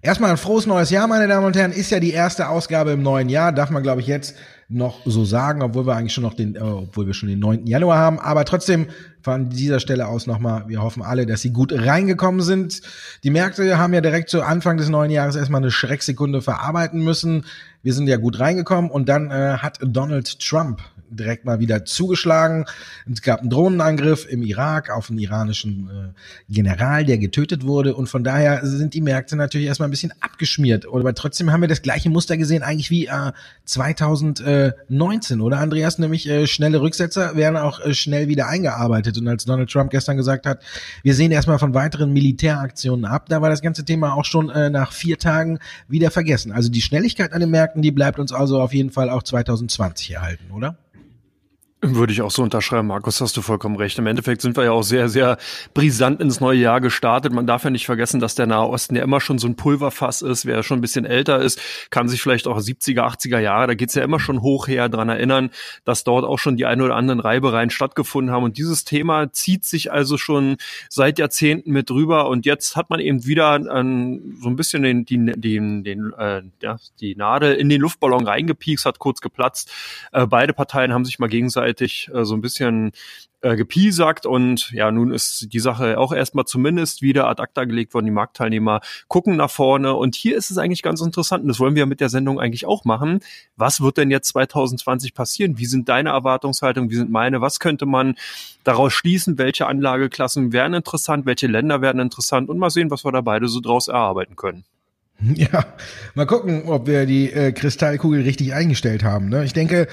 Erstmal ein frohes neues Jahr, meine Damen und Herren. Ist ja die erste Ausgabe im neuen Jahr, darf man, glaube ich, jetzt noch so sagen, obwohl wir eigentlich schon noch den, äh, obwohl wir schon den 9. Januar haben. Aber trotzdem von dieser Stelle aus nochmal, wir hoffen alle, dass sie gut reingekommen sind. Die Märkte haben ja direkt zu Anfang des neuen Jahres erstmal eine Schrecksekunde verarbeiten müssen. Wir sind ja gut reingekommen und dann äh, hat Donald Trump direkt mal wieder zugeschlagen. Es gab einen Drohnenangriff im Irak auf einen iranischen äh, General, der getötet wurde. Und von daher sind die Märkte natürlich erstmal ein bisschen abgeschmiert. Aber trotzdem haben wir das gleiche Muster gesehen, eigentlich wie äh, 2019, oder Andreas? Nämlich äh, schnelle Rücksetzer werden auch äh, schnell wieder eingearbeitet. Und als Donald Trump gestern gesagt hat, wir sehen erstmal von weiteren Militäraktionen ab, da war das ganze Thema auch schon äh, nach vier Tagen wieder vergessen. Also die Schnelligkeit an den Märkten, die bleibt uns also auf jeden Fall auch 2020 erhalten, oder? Würde ich auch so unterschreiben, Markus, hast du vollkommen recht. Im Endeffekt sind wir ja auch sehr, sehr brisant ins neue Jahr gestartet. Man darf ja nicht vergessen, dass der Nahe Osten ja immer schon so ein Pulverfass ist. Wer schon ein bisschen älter ist, kann sich vielleicht auch 70er, 80er Jahre, da geht's ja immer schon hoch her, dran erinnern, dass dort auch schon die ein oder anderen Reibereien stattgefunden haben. Und dieses Thema zieht sich also schon seit Jahrzehnten mit drüber. Und jetzt hat man eben wieder an, so ein bisschen den, den, den, den äh, ja, die Nadel in den Luftballon reingepiekst, hat kurz geplatzt. Äh, beide Parteien haben sich mal gegenseitig gleichzeitig äh, so ein bisschen äh, gepiesackt und ja, nun ist die Sache auch erstmal zumindest wieder ad acta gelegt worden. Die Marktteilnehmer gucken nach vorne und hier ist es eigentlich ganz interessant und das wollen wir mit der Sendung eigentlich auch machen. Was wird denn jetzt 2020 passieren? Wie sind deine Erwartungshaltungen? Wie sind meine? Was könnte man daraus schließen? Welche Anlageklassen wären interessant? Welche Länder werden interessant? Und mal sehen, was wir da beide so draus erarbeiten können. Ja, mal gucken, ob wir die äh, Kristallkugel richtig eingestellt haben. Ne? Ich denke,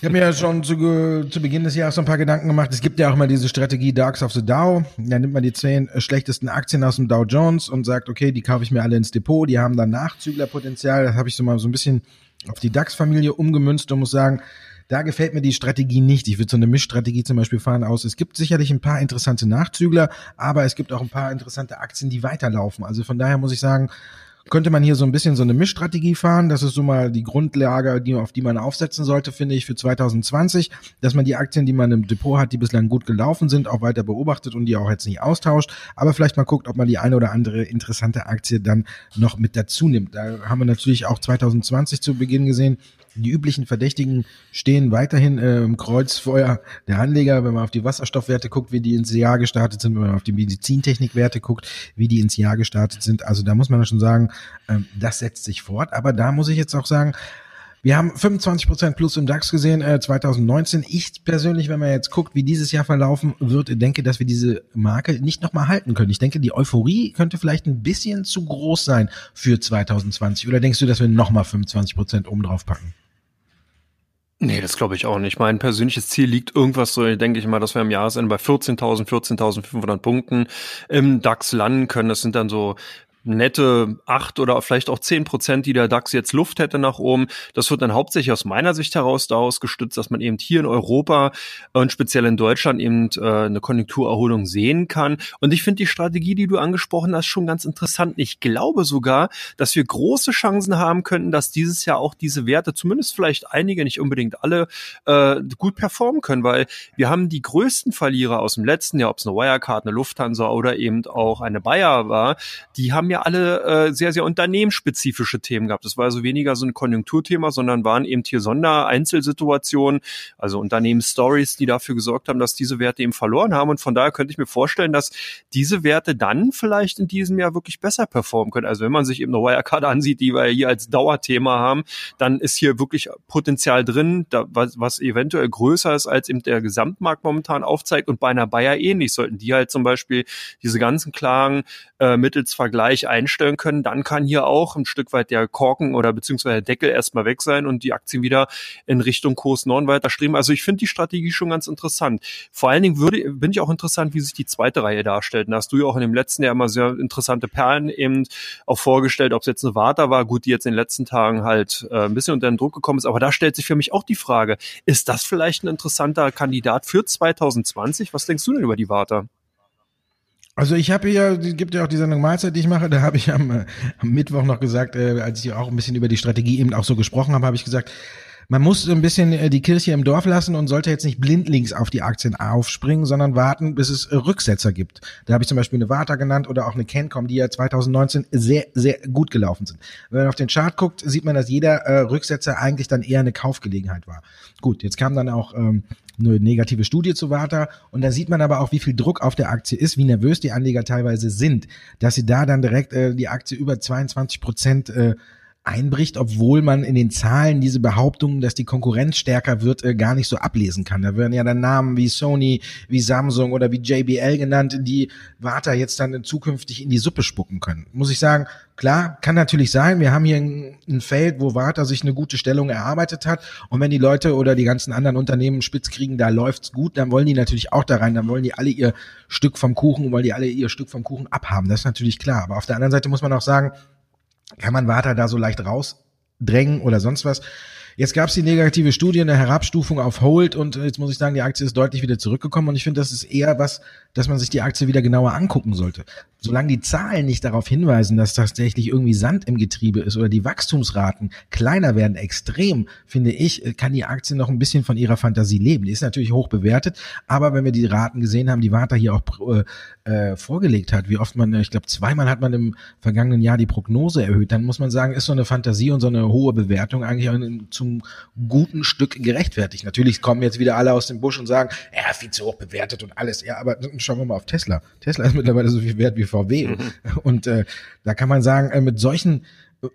ich habe mir ja schon zu, zu Beginn des Jahres so ein paar Gedanken gemacht. Es gibt ja auch immer diese Strategie Darks of the Dow. Da nimmt man die zehn äh, schlechtesten Aktien aus dem Dow Jones und sagt, okay, die kaufe ich mir alle ins Depot. Die haben dann Nachzüglerpotenzial. Das habe ich so mal so ein bisschen auf die DAX-Familie umgemünzt und muss sagen, da gefällt mir die Strategie nicht. Ich würde so eine Mischstrategie zum Beispiel fahren aus. Es gibt sicherlich ein paar interessante Nachzügler, aber es gibt auch ein paar interessante Aktien, die weiterlaufen. Also von daher muss ich sagen, könnte man hier so ein bisschen so eine Mischstrategie fahren. Das ist so mal die Grundlage, die, auf die man aufsetzen sollte, finde ich, für 2020, dass man die Aktien, die man im Depot hat, die bislang gut gelaufen sind, auch weiter beobachtet und die auch jetzt nicht austauscht. Aber vielleicht mal guckt, ob man die eine oder andere interessante Aktie dann noch mit dazu nimmt. Da haben wir natürlich auch 2020 zu Beginn gesehen, die üblichen Verdächtigen stehen weiterhin äh, im Kreuzfeuer der Anleger. Wenn man auf die Wasserstoffwerte guckt, wie die ins Jahr gestartet sind, wenn man auf die Medizintechnikwerte guckt, wie die ins Jahr gestartet sind. Also da muss man schon sagen, ähm, das setzt sich fort. Aber da muss ich jetzt auch sagen, wir haben 25% plus im DAX gesehen äh, 2019. Ich persönlich, wenn man jetzt guckt, wie dieses Jahr verlaufen wird, denke, dass wir diese Marke nicht nochmal halten können. Ich denke, die Euphorie könnte vielleicht ein bisschen zu groß sein für 2020. Oder denkst du, dass wir nochmal 25% oben drauf packen? Nee, das glaube ich auch nicht. Mein persönliches Ziel liegt irgendwas so, denke ich mal, dass wir am Jahresende bei 14.000, 14.500 Punkten im DAX landen können. Das sind dann so nette acht oder vielleicht auch zehn Prozent, die der DAX jetzt Luft hätte nach oben. Das wird dann hauptsächlich aus meiner Sicht heraus daraus gestützt, dass man eben hier in Europa und speziell in Deutschland eben äh, eine Konjunkturerholung sehen kann. Und ich finde die Strategie, die du angesprochen hast, schon ganz interessant. Ich glaube sogar, dass wir große Chancen haben könnten, dass dieses Jahr auch diese Werte, zumindest vielleicht einige, nicht unbedingt alle, äh, gut performen können, weil wir haben die größten Verlierer aus dem letzten Jahr, ob es eine Wirecard, eine Lufthansa oder eben auch eine Bayer war, die haben ja alle äh, sehr, sehr unternehmensspezifische Themen gehabt. Das war also weniger so ein Konjunkturthema, sondern waren eben hier Sondereinzelsituationen, also Unternehmensstories, die dafür gesorgt haben, dass diese Werte eben verloren haben. Und von daher könnte ich mir vorstellen, dass diese Werte dann vielleicht in diesem Jahr wirklich besser performen können. Also wenn man sich eben eine Wirecard ansieht, die wir hier als Dauerthema haben, dann ist hier wirklich Potenzial drin, da, was, was eventuell größer ist, als eben der Gesamtmarkt momentan aufzeigt. Und bei einer Bayer ähnlich sollten die halt zum Beispiel diese ganzen Klagen äh, mittels Vergleich gleich einstellen können, dann kann hier auch ein Stück weit der Korken oder beziehungsweise der Deckel erstmal weg sein und die Aktien wieder in Richtung Kurs 9 weiter streben. Also ich finde die Strategie schon ganz interessant. Vor allen Dingen würde, bin ich auch interessant, wie sich die zweite Reihe darstellt. da hast du ja auch in dem letzten Jahr immer sehr interessante Perlen eben auch vorgestellt, ob es jetzt eine Warta war, gut, die jetzt in den letzten Tagen halt äh, ein bisschen unter den Druck gekommen ist. Aber da stellt sich für mich auch die Frage, ist das vielleicht ein interessanter Kandidat für 2020? Was denkst du denn über die Warta? Also ich habe ja, gibt ja auch die Sendung Mahlzeit, die ich mache, da habe ich am, am Mittwoch noch gesagt, äh, als ich auch ein bisschen über die Strategie eben auch so gesprochen habe, habe ich gesagt, man muss so ein bisschen äh, die Kirche im Dorf lassen und sollte jetzt nicht blindlings auf die Aktien aufspringen, sondern warten, bis es äh, Rücksetzer gibt. Da habe ich zum Beispiel eine Vata genannt oder auch eine Cancom, die ja 2019 sehr, sehr gut gelaufen sind. Wenn man auf den Chart guckt, sieht man, dass jeder äh, Rücksetzer eigentlich dann eher eine Kaufgelegenheit war. Gut, jetzt kam dann auch ähm, eine negative Studie zu Vata und da sieht man aber auch, wie viel Druck auf der Aktie ist, wie nervös die Anleger teilweise sind, dass sie da dann direkt äh, die Aktie über 22 Prozent äh, einbricht, obwohl man in den Zahlen diese Behauptungen, dass die Konkurrenz stärker wird, äh, gar nicht so ablesen kann. Da werden ja dann Namen wie Sony, wie Samsung oder wie JBL genannt, die Warta jetzt dann zukünftig in die Suppe spucken können. Muss ich sagen, klar, kann natürlich sein. Wir haben hier ein, ein Feld, wo Warta sich eine gute Stellung erarbeitet hat. Und wenn die Leute oder die ganzen anderen Unternehmen spitz kriegen, da läuft's gut, dann wollen die natürlich auch da rein. Dann wollen die alle ihr Stück vom Kuchen, wollen die alle ihr Stück vom Kuchen abhaben. Das ist natürlich klar. Aber auf der anderen Seite muss man auch sagen, kann man Warta da so leicht rausdrängen oder sonst was. Jetzt gab es die negative Studie, eine Herabstufung auf Hold und jetzt muss ich sagen, die Aktie ist deutlich wieder zurückgekommen und ich finde, das ist eher was, dass man sich die Aktie wieder genauer angucken sollte. Solange die Zahlen nicht darauf hinweisen, dass tatsächlich irgendwie Sand im Getriebe ist oder die Wachstumsraten kleiner werden extrem, finde ich, kann die Aktie noch ein bisschen von ihrer Fantasie leben. Die ist natürlich hoch bewertet, aber wenn wir die Raten gesehen haben, die Warta hier auch äh, äh, vorgelegt hat, wie oft man, ich glaube, zweimal hat man im vergangenen Jahr die Prognose erhöht, dann muss man sagen, ist so eine Fantasie und so eine hohe Bewertung eigentlich zum guten Stück gerechtfertigt. Natürlich kommen jetzt wieder alle aus dem Busch und sagen, ja, viel zu hoch bewertet und alles. Ja, aber schauen wir mal auf Tesla. Tesla ist mittlerweile so viel wert wie VW. Mhm. Und äh, da kann man sagen, äh, mit solchen äh,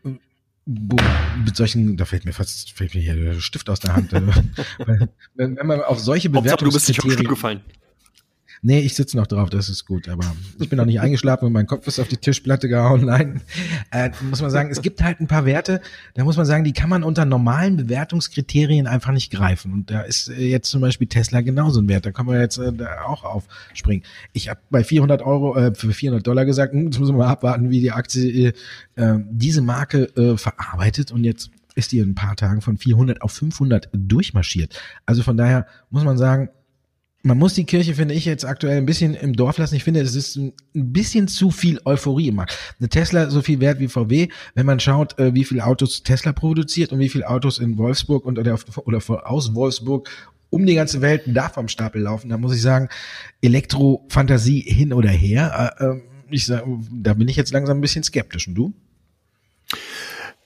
mit solchen, da fällt mir fast fällt mir hier der Stift aus der Hand. Äh, wenn, wenn man auf solche Bewertungskriterien... Du bist nicht auf gefallen. Nee, ich sitze noch drauf, das ist gut, aber ich bin noch nicht eingeschlafen und mein Kopf ist auf die Tischplatte gehauen. Nein, äh, muss man sagen, es gibt halt ein paar Werte, da muss man sagen, die kann man unter normalen Bewertungskriterien einfach nicht greifen. Und da ist äh, jetzt zum Beispiel Tesla genauso ein Wert, da kann man jetzt äh, auch aufspringen. Ich habe bei 400 Euro, äh, für 400 Dollar gesagt, hm, jetzt müssen wir mal abwarten, wie die Aktie äh, diese Marke äh, verarbeitet und jetzt ist die in ein paar Tagen von 400 auf 500 durchmarschiert. Also von daher muss man sagen, man muss die Kirche, finde ich, jetzt aktuell ein bisschen im Dorf lassen. Ich finde, es ist ein bisschen zu viel Euphorie im Markt. Eine Tesla so viel wert wie VW. Wenn man schaut, äh, wie viele Autos Tesla produziert und wie viele Autos in Wolfsburg und oder, oder aus Wolfsburg um die ganze Welt da vom Stapel laufen, da muss ich sagen, Elektrofantasie hin oder her. Äh, ähm, ich sag, da bin ich jetzt langsam ein bisschen skeptisch. Und du?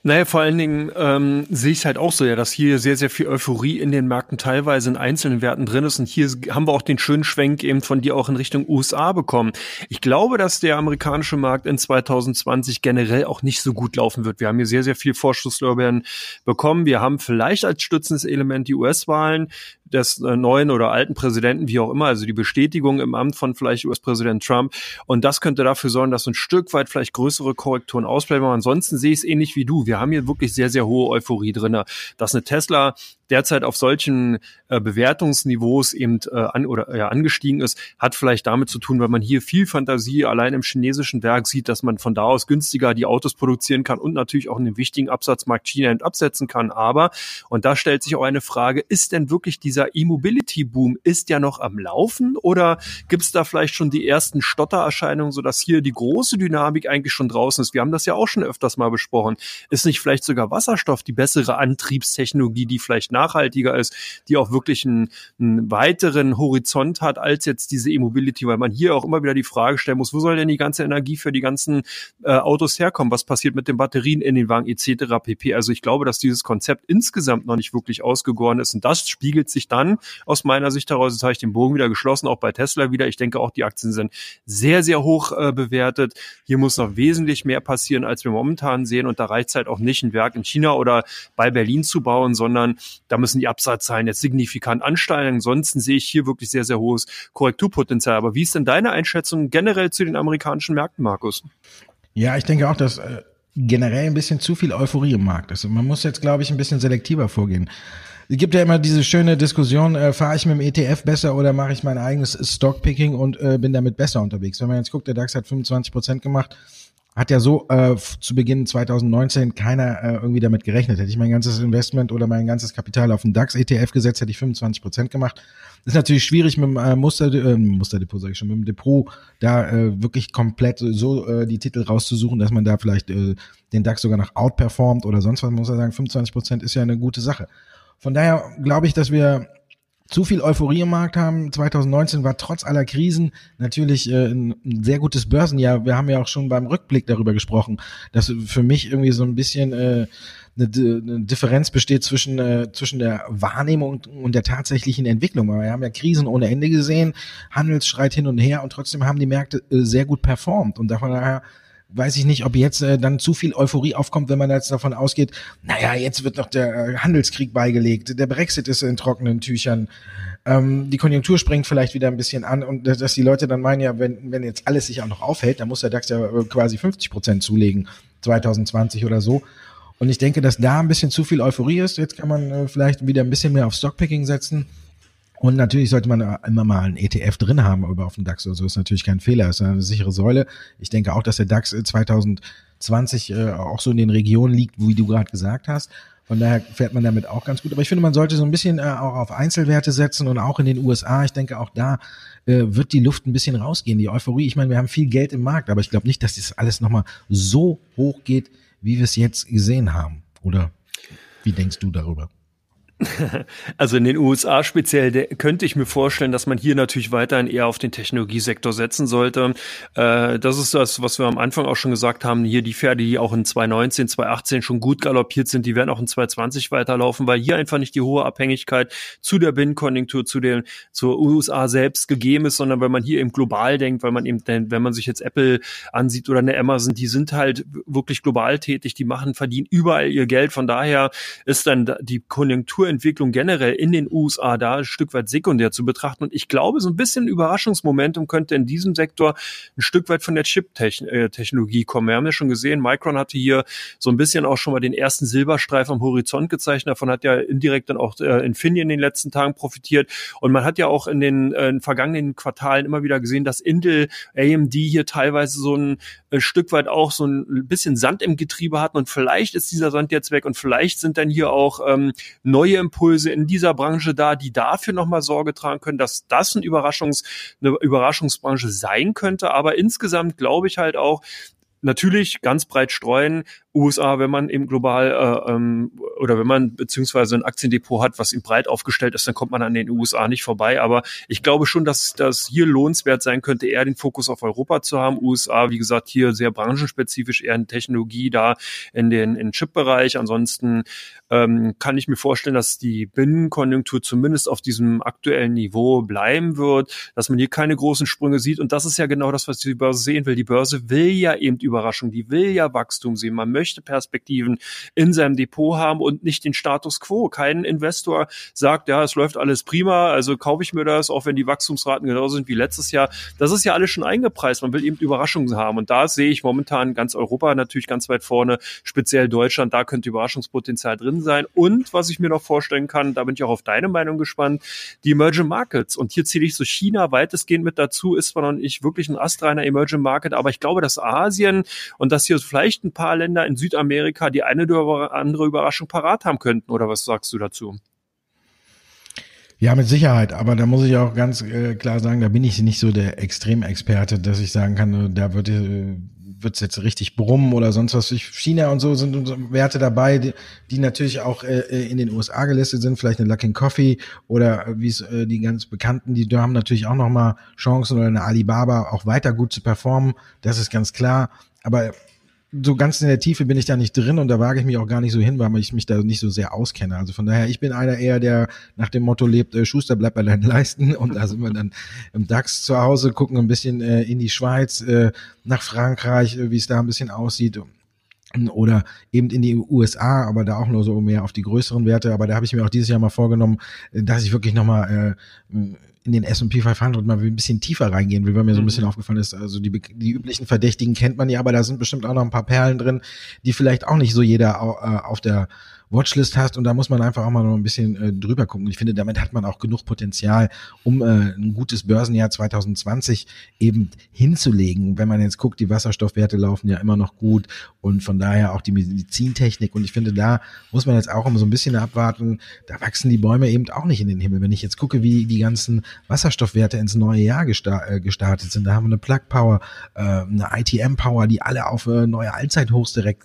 Naja, vor allen Dingen ähm, sehe ich halt auch so, ja, dass hier sehr, sehr viel Euphorie in den Märkten teilweise in einzelnen Werten drin ist. Und hier haben wir auch den schönen Schwenk eben von dir auch in Richtung USA bekommen. Ich glaube, dass der amerikanische Markt in 2020 generell auch nicht so gut laufen wird. Wir haben hier sehr, sehr viel Vorschusslorbeeren bekommen. Wir haben vielleicht als stützendes Element die US-Wahlen des äh, neuen oder alten Präsidenten, wie auch immer, also die Bestätigung im Amt von vielleicht US-Präsident Trump. Und das könnte dafür sorgen, dass ein Stück weit vielleicht größere Korrekturen ausbleiben. Aber ansonsten sehe ich es ähnlich wie du. Wir haben hier wirklich sehr, sehr hohe Euphorie drinne, dass eine Tesla derzeit auf solchen äh, Bewertungsniveaus eben äh, an oder ja, angestiegen ist, hat vielleicht damit zu tun, weil man hier viel Fantasie allein im chinesischen Werk sieht, dass man von da aus günstiger die Autos produzieren kann und natürlich auch in den wichtigen Absatzmarkt China absetzen kann. Aber, und da stellt sich auch eine Frage, ist denn wirklich dieser E-Mobility-Boom ist ja noch am Laufen oder gibt es da vielleicht schon die ersten Stottererscheinungen, sodass hier die große Dynamik eigentlich schon draußen ist? Wir haben das ja auch schon öfters mal besprochen. Ist nicht vielleicht sogar Wasserstoff die bessere Antriebstechnologie, die vielleicht nachhaltiger ist, die auch wirklich einen, einen weiteren Horizont hat als jetzt diese E-Mobility, weil man hier auch immer wieder die Frage stellen muss, wo soll denn die ganze Energie für die ganzen äh, Autos herkommen? Was passiert mit den Batterien in den Wagen etc. pp. Also ich glaube, dass dieses Konzept insgesamt noch nicht wirklich ausgegoren ist und das spiegelt sich dann aus meiner Sicht heraus, jetzt habe ich den Bogen wieder geschlossen, auch bei Tesla wieder. Ich denke auch, die Aktien sind sehr, sehr hoch äh, bewertet. Hier muss noch wesentlich mehr passieren, als wir momentan sehen und da reicht es halt auch nicht, ein Werk in China oder bei Berlin zu bauen, sondern da müssen die Absatzzahlen jetzt signifikant ansteigen. Ansonsten sehe ich hier wirklich sehr, sehr hohes Korrekturpotenzial. Aber wie ist denn deine Einschätzung generell zu den amerikanischen Märkten, Markus? Ja, ich denke auch, dass äh, generell ein bisschen zu viel Euphorie im Markt ist. Man muss jetzt, glaube ich, ein bisschen selektiver vorgehen. Es gibt ja immer diese schöne Diskussion, äh, fahre ich mit dem ETF besser oder mache ich mein eigenes Stockpicking und äh, bin damit besser unterwegs. Wenn man jetzt guckt, der DAX hat 25 Prozent gemacht, hat ja so äh, zu Beginn 2019 keiner äh, irgendwie damit gerechnet. Hätte ich mein ganzes Investment oder mein ganzes Kapital auf den DAX-ETF gesetzt, hätte ich 25 Prozent gemacht. Ist natürlich schwierig mit dem äh, Muster, äh, Musterdepot, sage ich schon, mit dem Depot da äh, wirklich komplett so äh, die Titel rauszusuchen, dass man da vielleicht äh, den DAX sogar noch outperformt oder sonst was. Man muss ja sagen, 25 Prozent ist ja eine gute Sache. Von daher glaube ich, dass wir zu viel Euphorie im Markt haben. 2019 war trotz aller Krisen natürlich äh, ein, sehr gutes Börsenjahr. Wir haben ja auch schon beim Rückblick darüber gesprochen, dass für mich irgendwie so ein bisschen äh, eine, eine Differenz besteht zwischen, äh, zwischen der Wahrnehmung und der tatsächlichen Entwicklung. Wir haben ja Krisen ohne Ende gesehen, Handelsstreit hin und her und trotzdem haben die Märkte äh, sehr gut performt. Und davon daher weiß ich nicht, ob jetzt äh, dann zu viel Euphorie aufkommt, wenn man jetzt davon ausgeht, naja, jetzt wird noch der äh, Handelskrieg beigelegt, der Brexit ist in trockenen Tüchern, ähm, die Konjunktur springt vielleicht wieder ein bisschen an und dass die Leute dann meinen, ja, wenn, wenn jetzt alles sich auch noch aufhält, dann muss der DAX ja äh, quasi 50 Prozent zulegen, 2020 oder so. Und ich denke, dass da ein bisschen zu viel Euphorie ist. Jetzt kann man äh, vielleicht wieder ein bisschen mehr auf Stockpicking setzen. Und natürlich sollte man immer mal einen ETF drin haben, aber auf dem DAX oder so ist natürlich kein Fehler, ist eine sichere Säule. Ich denke auch, dass der DAX 2020 äh, auch so in den Regionen liegt, wie du gerade gesagt hast. Von daher fährt man damit auch ganz gut. Aber ich finde, man sollte so ein bisschen äh, auch auf Einzelwerte setzen und auch in den USA. Ich denke, auch da äh, wird die Luft ein bisschen rausgehen. Die Euphorie, ich meine, wir haben viel Geld im Markt, aber ich glaube nicht, dass das alles nochmal so hoch geht, wie wir es jetzt gesehen haben. Oder wie denkst du darüber? Also in den USA speziell der, könnte ich mir vorstellen, dass man hier natürlich weiterhin eher auf den Technologiesektor setzen sollte. Äh, das ist das, was wir am Anfang auch schon gesagt haben. Hier die Pferde, die auch in 2019, 2018 schon gut galoppiert sind, die werden auch in 2020 weiterlaufen, weil hier einfach nicht die hohe Abhängigkeit zu der Binnenkonjunktur, zu den zur USA selbst gegeben ist, sondern weil man hier eben global denkt, weil man eben, wenn man sich jetzt Apple ansieht oder eine Amazon, die sind halt wirklich global tätig, die machen, verdienen überall ihr Geld. Von daher ist dann die Konjunktur Entwicklung generell in den USA da ein Stück weit sekundär zu betrachten. Und ich glaube, so ein bisschen Überraschungsmomentum könnte in diesem Sektor ein Stück weit von der Chip-Technologie kommen. Wir haben ja schon gesehen, Micron hatte hier so ein bisschen auch schon mal den ersten Silberstreif am Horizont gezeichnet. Davon hat ja indirekt dann auch äh, Infineon in den letzten Tagen profitiert. Und man hat ja auch in den, äh, in vergangenen Quartalen immer wieder gesehen, dass Intel, AMD hier teilweise so ein äh, Stück weit auch so ein bisschen Sand im Getriebe hatten. Und vielleicht ist dieser Sand jetzt weg und vielleicht sind dann hier auch ähm, neue Impulse in dieser Branche da, die dafür nochmal Sorge tragen können, dass das ein Überraschungs, eine Überraschungsbranche sein könnte. Aber insgesamt glaube ich halt auch, natürlich ganz breit streuen. USA, wenn man eben global äh, ähm, oder wenn man beziehungsweise ein Aktiendepot hat, was ihm breit aufgestellt ist, dann kommt man an den USA nicht vorbei. Aber ich glaube schon, dass das hier lohnenswert sein könnte, eher den Fokus auf Europa zu haben. USA, wie gesagt, hier sehr branchenspezifisch, eher in Technologie da in den in Chip-Bereich. Ansonsten ähm, kann ich mir vorstellen, dass die Binnenkonjunktur zumindest auf diesem aktuellen Niveau bleiben wird, dass man hier keine großen Sprünge sieht. Und das ist ja genau das, was die Börse sehen will. Die Börse will ja eben Überraschung, die will ja Wachstum sehen. Man möchte Perspektiven in seinem Depot haben und nicht den Status quo. Kein Investor sagt, ja, es läuft alles prima, also kaufe ich mir das, auch wenn die Wachstumsraten genauso sind wie letztes Jahr. Das ist ja alles schon eingepreist. Man will eben Überraschungen haben. Und da sehe ich momentan ganz Europa natürlich ganz weit vorne, speziell Deutschland. Da könnte Überraschungspotenzial drin sein. Und was ich mir noch vorstellen kann, da bin ich auch auf deine Meinung gespannt, die Emerging Markets. Und hier zähle ich so China weitestgehend mit dazu, ist zwar noch nicht wirklich ein astreiner Emerging Market, aber ich glaube, dass Asien und dass hier vielleicht ein paar Länder in Südamerika die eine oder andere Überraschung parat haben könnten. Oder was sagst du dazu? Ja, mit Sicherheit. Aber da muss ich auch ganz äh, klar sagen, da bin ich nicht so der Extremexperte, dass ich sagen kann, äh, da wird äh, wird's jetzt richtig brummen oder sonst was. China und so sind Werte dabei, die, die natürlich auch äh, in den USA gelistet sind, vielleicht eine Luckin Coffee oder wie es äh, die ganz bekannten, die haben natürlich auch nochmal Chancen oder eine Alibaba auch weiter gut zu performen. Das ist ganz klar. Aber so ganz in der Tiefe bin ich da nicht drin und da wage ich mich auch gar nicht so hin, weil ich mich da nicht so sehr auskenne. Also von daher, ich bin einer eher, der nach dem Motto lebt, äh, Schuster bleibt bei deinen Leisten und da sind wir dann im DAX zu Hause, gucken ein bisschen äh, in die Schweiz, äh, nach Frankreich, äh, wie es da ein bisschen aussieht oder eben in die USA, aber da auch nur so mehr auf die größeren Werte. Aber da habe ich mir auch dieses Jahr mal vorgenommen, äh, dass ich wirklich nochmal äh, in den S&P 500 mal ein bisschen tiefer reingehen will, weil mir so ein bisschen mhm. aufgefallen ist, also die, die üblichen Verdächtigen kennt man ja, aber da sind bestimmt auch noch ein paar Perlen drin, die vielleicht auch nicht so jeder äh, auf der Watchlist hast und da muss man einfach auch mal noch ein bisschen äh, drüber gucken. Ich finde, damit hat man auch genug Potenzial, um äh, ein gutes Börsenjahr 2020 eben hinzulegen. Wenn man jetzt guckt, die Wasserstoffwerte laufen ja immer noch gut und von daher auch die Medizintechnik und ich finde, da muss man jetzt auch immer so ein bisschen abwarten. Da wachsen die Bäume eben auch nicht in den Himmel. Wenn ich jetzt gucke, wie die ganzen Wasserstoffwerte ins neue Jahr äh, gestartet sind, da haben wir eine Plug Power, äh, eine ITM Power, die alle auf äh, neue Allzeithochs direkt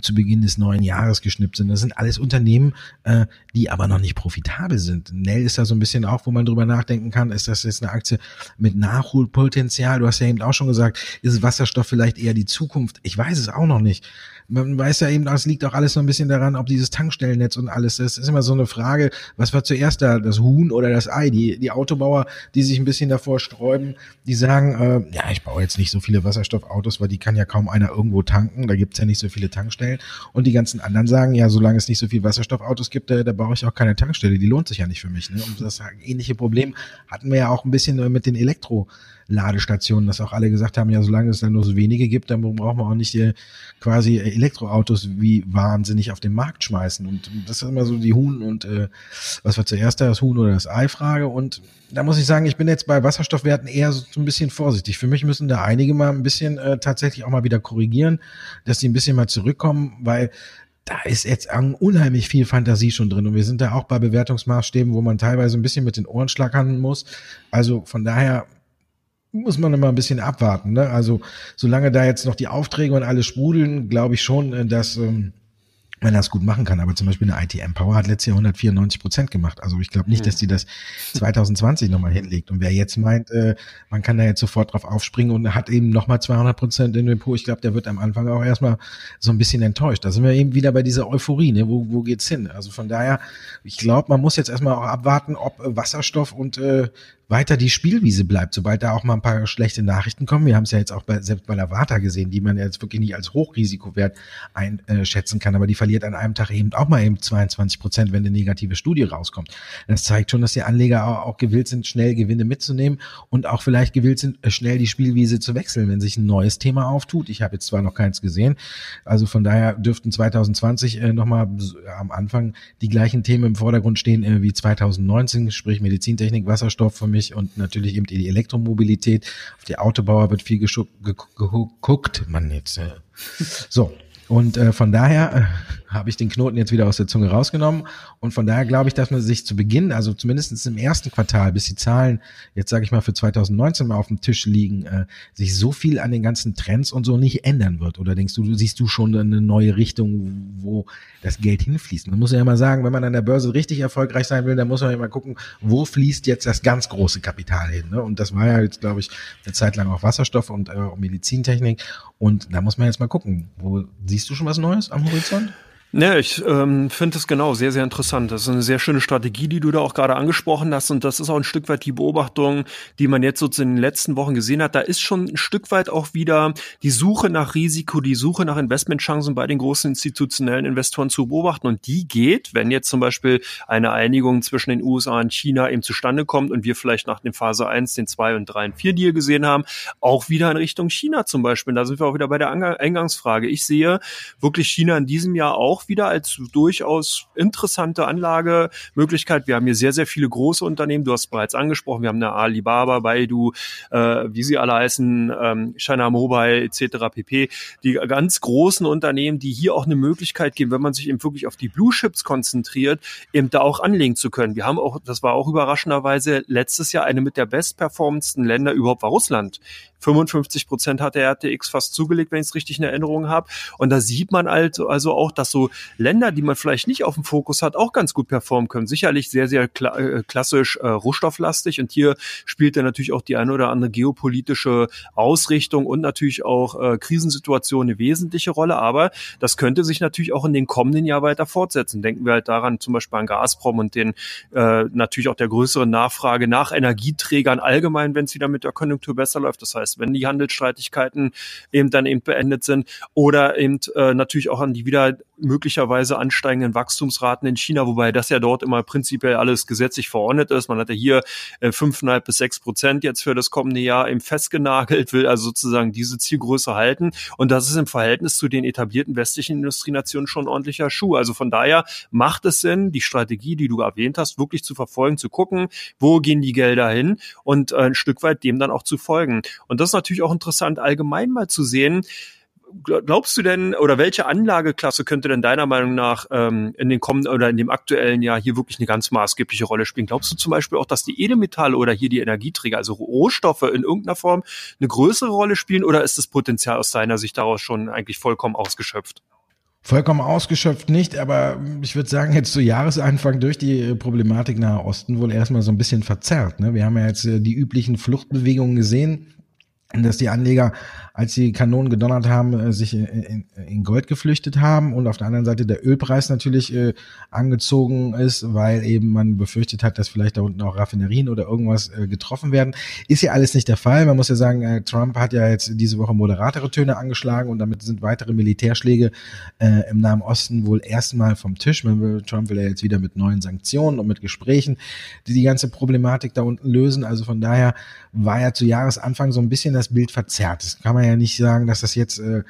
zu Beginn des neuen Jahres geschnippt sind. Das sind alles Unternehmen, äh, die aber noch nicht profitabel sind. Nell ist da so ein bisschen auch, wo man drüber nachdenken kann, ist das jetzt eine Aktie mit Nachholpotenzial? Du hast ja eben auch schon gesagt, ist Wasserstoff vielleicht eher die Zukunft? Ich weiß es auch noch nicht man weiß ja eben, das liegt auch alles so ein bisschen daran, ob dieses Tankstellennetz und alles, das ist immer so eine Frage, was war zuerst da, das Huhn oder das Ei? Die, die Autobauer, die sich ein bisschen davor sträuben, die sagen, äh, ja, ich baue jetzt nicht so viele Wasserstoffautos, weil die kann ja kaum einer irgendwo tanken, da gibt's ja nicht so viele Tankstellen. Und die ganzen anderen sagen, ja, solange es nicht so viele Wasserstoffautos gibt, da, da baue ich auch keine Tankstelle, die lohnt sich ja nicht für mich. Ne? Und das ähnliche Problem hatten wir ja auch ein bisschen äh, mit den Elektro- Ladestationen, dass auch alle gesagt haben, ja, solange es dann nur so wenige gibt, dann brauchen wir auch nicht äh, quasi Elektroautos wie wahnsinnig auf den Markt schmeißen. Und das ist immer so die Huhn und äh, was war zuerst da, das Huhn oder das Ei-Frage. Und da muss ich sagen, ich bin jetzt bei Wasserstoffwerten eher so ein bisschen vorsichtig. Für mich müssen da einige mal ein bisschen äh, tatsächlich auch mal wieder korrigieren, dass die ein bisschen mal zurückkommen, weil da ist jetzt unheimlich viel Fantasie schon drin. Und wir sind da auch bei Bewertungsmaßstäben, wo man teilweise ein bisschen mit den Ohren schlackern muss. Also von daher muss man immer ein bisschen abwarten. Ne? Also solange da jetzt noch die Aufträge und alles sprudeln, glaube ich schon, äh, dass ähm, man das gut machen kann. Aber zum Beispiel eine ITM Power hat letztes Jahr 194 Prozent gemacht. Also ich glaube nicht, hm. dass die das 2020 nochmal hinlegt. Und wer jetzt meint, äh, man kann da jetzt sofort drauf aufspringen und hat eben nochmal 200 Prozent in dem Po, ich glaube, der wird am Anfang auch erstmal so ein bisschen enttäuscht. Da sind wir eben wieder bei dieser Euphorie. Ne? Wo, wo geht's hin? Also von daher, ich glaube, man muss jetzt erstmal auch abwarten, ob Wasserstoff und äh, weiter die Spielwiese bleibt, sobald da auch mal ein paar schlechte Nachrichten kommen. Wir haben es ja jetzt auch bei, selbst bei Lavata gesehen, die man jetzt wirklich nicht als Hochrisikowert einschätzen kann, aber die verliert an einem Tag eben auch mal eben 22 Prozent, wenn eine negative Studie rauskommt. Das zeigt schon, dass die Anleger auch, gewillt sind, schnell Gewinne mitzunehmen und auch vielleicht gewillt sind, schnell die Spielwiese zu wechseln, wenn sich ein neues Thema auftut. Ich habe jetzt zwar noch keins gesehen, also von daher dürften 2020 äh, nochmal am Anfang die gleichen Themen im Vordergrund stehen äh, wie 2019, sprich Medizintechnik, Wasserstoff von mich und natürlich eben die Elektromobilität. Auf die Autobauer wird viel geguckt. Man jetzt. Äh. So. Und äh, von daher äh, habe ich den Knoten jetzt wieder aus der Zunge rausgenommen. Und von daher glaube ich, dass man sich zu Beginn, also zumindest im ersten Quartal, bis die Zahlen jetzt sage ich mal für 2019 mal auf dem Tisch liegen, äh, sich so viel an den ganzen Trends und so nicht ändern wird. Oder denkst du, siehst du schon eine neue Richtung, wo das Geld hinfließt? Man muss ja immer sagen, wenn man an der Börse richtig erfolgreich sein will, dann muss man ja mal gucken, wo fließt jetzt das ganz große Kapital hin. Ne? Und das war ja jetzt, glaube ich, eine Zeit lang auch Wasserstoff und äh, Medizintechnik. Und da muss man jetzt mal gucken, wo siehst du schon was Neues am Horizont? Ja, ich ähm, finde es genau sehr, sehr interessant. Das ist eine sehr schöne Strategie, die du da auch gerade angesprochen hast. Und das ist auch ein Stück weit die Beobachtung, die man jetzt so in den letzten Wochen gesehen hat. Da ist schon ein Stück weit auch wieder die Suche nach Risiko, die Suche nach Investmentchancen bei den großen institutionellen Investoren zu beobachten. Und die geht, wenn jetzt zum Beispiel eine Einigung zwischen den USA und China eben zustande kommt und wir vielleicht nach dem Phase 1 den 2 und 3 und 4 Deal gesehen haben, auch wieder in Richtung China zum Beispiel. Da sind wir auch wieder bei der Eingangsfrage. Ich sehe wirklich China in diesem Jahr auch wieder als durchaus interessante Anlagemöglichkeit. Wir haben hier sehr, sehr viele große Unternehmen. Du hast bereits angesprochen. Wir haben eine Alibaba, Baidu, äh, wie sie alle heißen, ähm, China Mobile etc. pp. Die ganz großen Unternehmen, die hier auch eine Möglichkeit geben, wenn man sich eben wirklich auf die Blue Chips konzentriert, eben da auch anlegen zu können. Wir haben auch, das war auch überraschenderweise letztes Jahr eine mit der bestperformendsten Länder überhaupt war Russland. 55 Prozent hat der RTX fast zugelegt, wenn ich es richtig in Erinnerung habe. Und da sieht man also, also auch, dass so Länder, die man vielleicht nicht auf dem Fokus hat, auch ganz gut performen können. Sicherlich sehr, sehr kla äh, klassisch äh, rohstofflastig. Und hier spielt dann natürlich auch die eine oder andere geopolitische Ausrichtung und natürlich auch äh, Krisensituation eine wesentliche Rolle. Aber das könnte sich natürlich auch in den kommenden Jahr weiter fortsetzen. Denken wir halt daran, zum Beispiel an Gazprom und den äh, natürlich auch der größeren Nachfrage nach Energieträgern allgemein, wenn es wieder mit der Konjunktur besser läuft. Das heißt, wenn die Handelsstreitigkeiten eben dann eben beendet sind oder eben äh, natürlich auch an die wieder möglicherweise ansteigenden Wachstumsraten in China, wobei das ja dort immer prinzipiell alles gesetzlich verordnet ist. Man hat ja hier äh, fünfeinhalb bis sechs Prozent jetzt für das kommende Jahr eben festgenagelt, will also sozusagen diese Zielgröße halten. Und das ist im Verhältnis zu den etablierten westlichen Industrienationen schon ein ordentlicher Schuh. Also von daher macht es Sinn, die Strategie, die du erwähnt hast, wirklich zu verfolgen, zu gucken, wo gehen die Gelder hin und äh, ein Stück weit dem dann auch zu folgen. Und das ist natürlich auch interessant, allgemein mal zu sehen, glaubst du denn oder welche Anlageklasse könnte denn deiner Meinung nach ähm, in den kommenden oder in dem aktuellen Jahr hier wirklich eine ganz maßgebliche Rolle spielen? Glaubst du zum Beispiel auch, dass die Edelmetalle oder hier die Energieträger, also Rohstoffe in irgendeiner Form eine größere Rolle spielen oder ist das Potenzial aus deiner Sicht daraus schon eigentlich vollkommen ausgeschöpft? Vollkommen ausgeschöpft nicht, aber ich würde sagen, jetzt zu Jahresanfang durch die Problematik Nahe Osten wohl erstmal so ein bisschen verzerrt. Ne? Wir haben ja jetzt äh, die üblichen Fluchtbewegungen gesehen, dass die Anleger als die Kanonen gedonnert haben, äh, sich in, in, Gold geflüchtet haben und auf der anderen Seite der Ölpreis natürlich äh, angezogen ist, weil eben man befürchtet hat, dass vielleicht da unten auch Raffinerien oder irgendwas äh, getroffen werden. Ist ja alles nicht der Fall. Man muss ja sagen, äh, Trump hat ja jetzt diese Woche moderatere Töne angeschlagen und damit sind weitere Militärschläge äh, im Nahen Osten wohl erstmal vom Tisch. Will, Trump will ja jetzt wieder mit neuen Sanktionen und mit Gesprächen die, die ganze Problematik da unten lösen. Also von daher war ja zu Jahresanfang so ein bisschen das Bild verzerrt. Das kann man ja nicht sagen, dass das jetzt äh,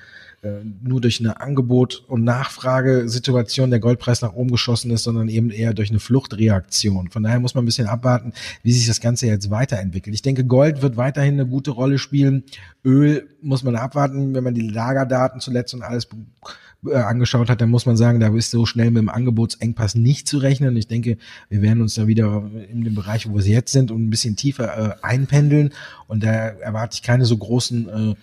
äh, nur durch eine Angebot- und Nachfragesituation der Goldpreis nach oben geschossen ist, sondern eben eher durch eine Fluchtreaktion. Von daher muss man ein bisschen abwarten, wie sich das Ganze jetzt weiterentwickelt. Ich denke, Gold wird weiterhin eine gute Rolle spielen. Öl muss man abwarten, wenn man die Lagerdaten zuletzt und alles äh, angeschaut hat, dann muss man sagen, da ist so schnell mit dem Angebotsengpass nicht zu rechnen. Ich denke, wir werden uns da wieder in dem Bereich, wo wir jetzt sind, und ein bisschen tiefer äh, einpendeln. Und da erwarte ich keine so großen äh,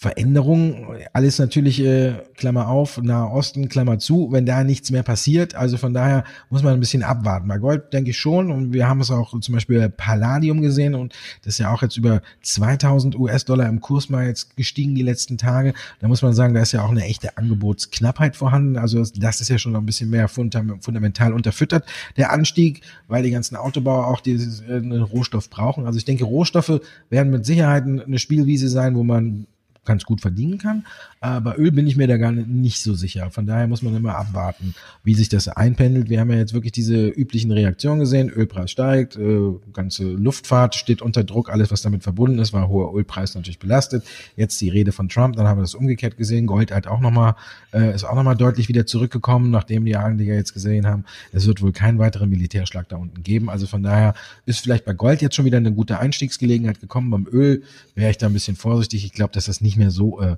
Veränderung, alles natürlich, äh, Klammer auf, Nahe Osten, Klammer zu, wenn da nichts mehr passiert. Also von daher muss man ein bisschen abwarten. Bei Gold denke ich schon und wir haben es auch zum Beispiel Palladium gesehen und das ist ja auch jetzt über 2000 US-Dollar im Kurs mal jetzt gestiegen die letzten Tage. Da muss man sagen, da ist ja auch eine echte Angebotsknappheit vorhanden. Also das ist ja schon noch ein bisschen mehr fundamental unterfüttert, der Anstieg, weil die ganzen Autobauer auch diesen äh, Rohstoff brauchen. Also ich denke, Rohstoffe werden mit Sicherheit eine Spielwiese sein, wo man ganz gut verdienen kann. Aber Öl bin ich mir da gar nicht so sicher. Von daher muss man immer abwarten, wie sich das einpendelt. Wir haben ja jetzt wirklich diese üblichen Reaktionen gesehen. Ölpreis steigt, äh, ganze Luftfahrt steht unter Druck, alles was damit verbunden ist, war hoher Ölpreis natürlich belastet. Jetzt die Rede von Trump, dann haben wir das umgekehrt gesehen. Gold hat auch nochmal, äh, ist auch nochmal deutlich wieder zurückgekommen, nachdem die Anleger jetzt gesehen haben, es wird wohl keinen weiteren Militärschlag da unten geben. Also von daher ist vielleicht bei Gold jetzt schon wieder eine gute Einstiegsgelegenheit gekommen. Beim Öl wäre ich da ein bisschen vorsichtig. Ich glaube, dass das nicht mehr so äh,